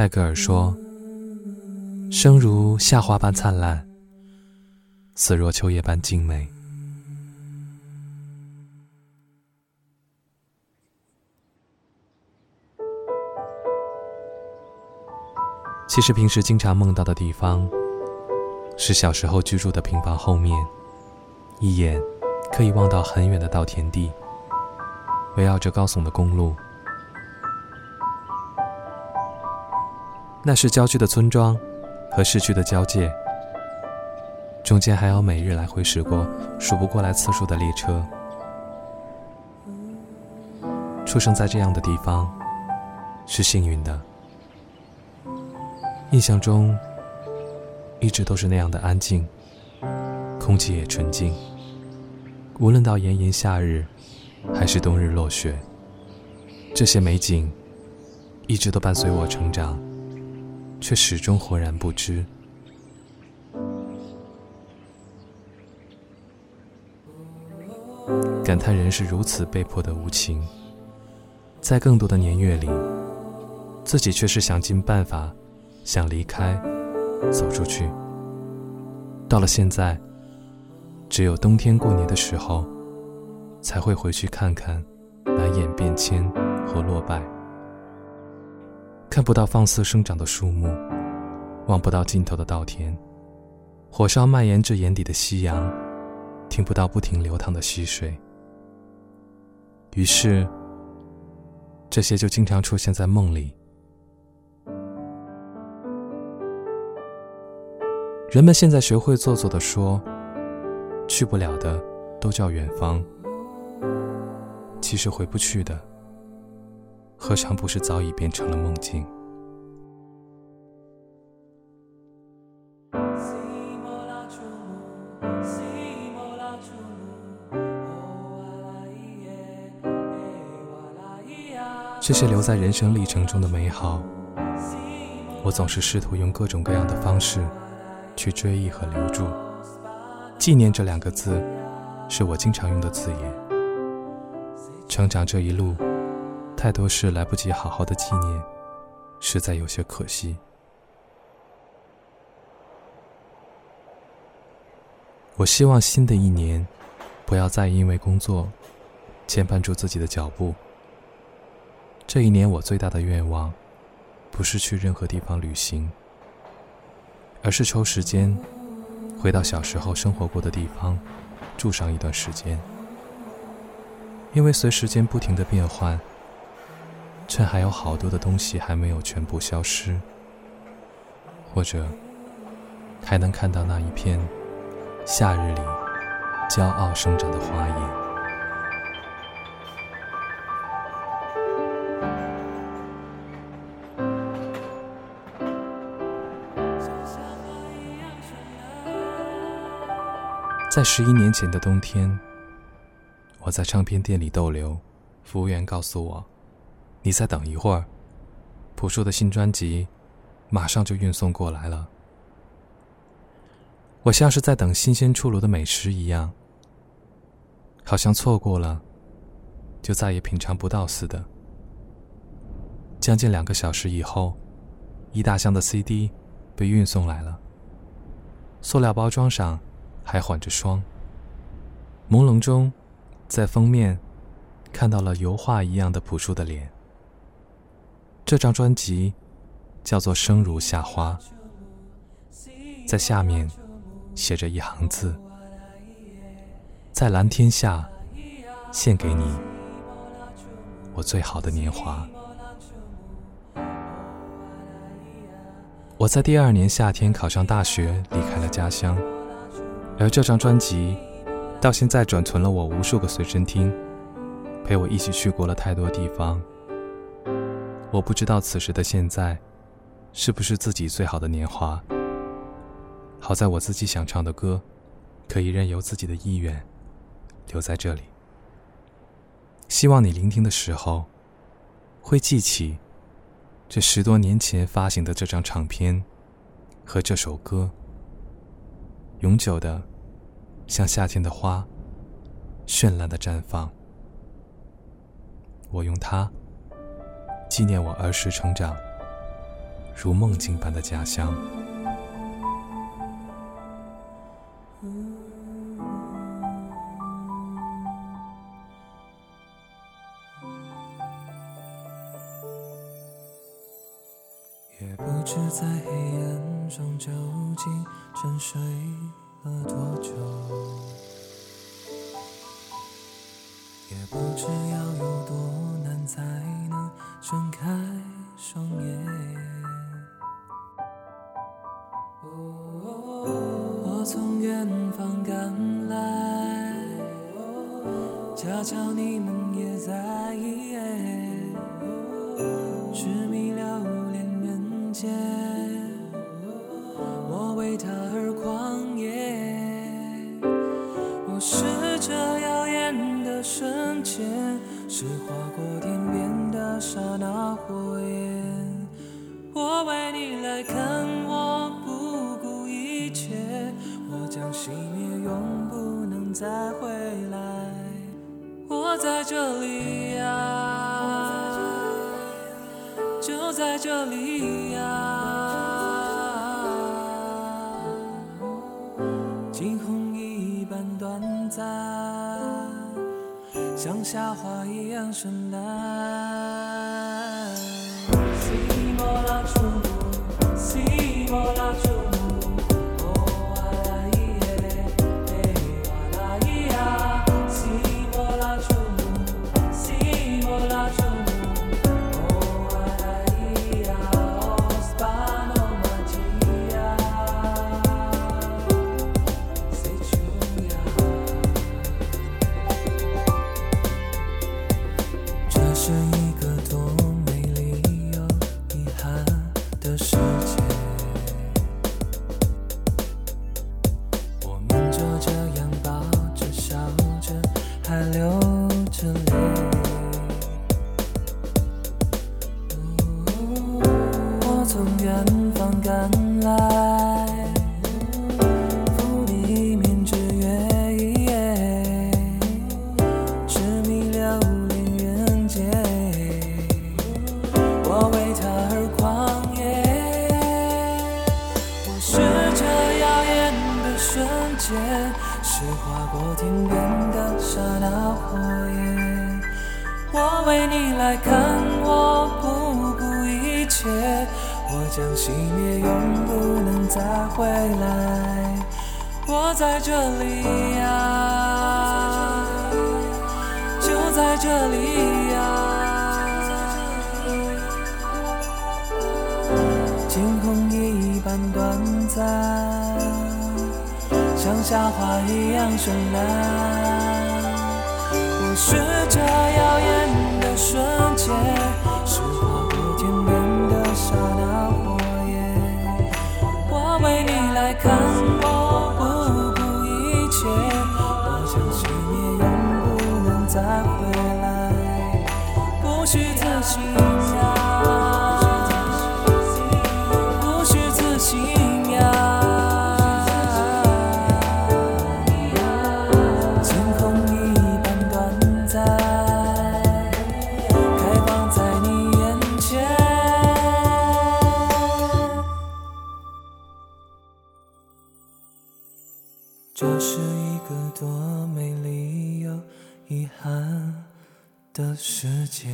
泰戈尔说：“生如夏花般灿烂，死若秋叶般静美。”其实平时经常梦到的地方，是小时候居住的平房后面，一眼可以望到很远的稻田地，围绕着高耸的公路。那是郊区的村庄和市区的交界，中间还有每日来回驶过数不过来次数的列车。出生在这样的地方，是幸运的。印象中，一直都是那样的安静，空气也纯净。无论到炎炎夏日，还是冬日落雪，这些美景一直都伴随我成长，却始终浑然不知。感叹人是如此被迫的无情，在更多的年月里，自己却是想尽办法。想离开，走出去。到了现在，只有冬天过年的时候，才会回去看看满眼变迁和落败。看不到放肆生长的树木，望不到尽头的稻田，火烧蔓延至眼底的夕阳，听不到不停流淌的溪水。于是，这些就经常出现在梦里。人们现在学会做作的说：“去不了的都叫远方。”其实回不去的，何尝不是早已变成了梦境？这些留在人生历程中的美好，我总是试图用各种各样的方式。去追忆和留住，纪念这两个字，是我经常用的字眼。成长这一路，太多事来不及好好的纪念，实在有些可惜。我希望新的一年，不要再因为工作牵绊住自己的脚步。这一年我最大的愿望，不是去任何地方旅行。而是抽时间回到小时候生活过的地方，住上一段时间。因为随时间不停的变换，趁还有好多的东西还没有全部消失，或者还能看到那一片夏日里骄傲生长的花叶。在十一年前的冬天，我在唱片店里逗留，服务员告诉我：“你再等一会儿，朴树的新专辑马上就运送过来了。”我像是在等新鲜出炉的美食一样，好像错过了就再也品尝不到似的。将近两个小时以后，一大箱的 CD 被运送来了，塑料包装上。还缓着霜，朦胧中，在封面看到了油画一样的朴树的脸。这张专辑叫做《生如夏花》，在下面写着一行字：“在蓝天下，献给你我最好的年华。”我在第二年夏天考上大学，离开了家乡。而这张专辑，到现在转存了我无数个随身听，陪我一起去过了太多地方。我不知道此时的现在，是不是自己最好的年华。好在我自己想唱的歌，可以任由自己的意愿留在这里。希望你聆听的时候，会记起这十多年前发行的这张唱片和这首歌，永久的。像夏天的花，绚烂的绽放。我用它纪念我儿时成长，如梦境般的家乡。也不知在黑暗中究竟沉睡了多恰巧你们也在意，痴迷了恋人间，我为他而狂野。我是这耀眼的瞬间，是划过天边的刹那火焰。我为你来看，我不顾一切，我将熄灭，永不能再回来。我在这里呀，就在这里呀，惊鸿一般短暂，像夏花一样绚烂。过天的刹那火焰。我为你来看，我不顾一切，我将熄灭，永不能再回来。我在这里呀。就在这里呀、惊鸿一般短暂，像夏花一样绚烂。我是这耀眼这是一个多美丽又遗憾的世界。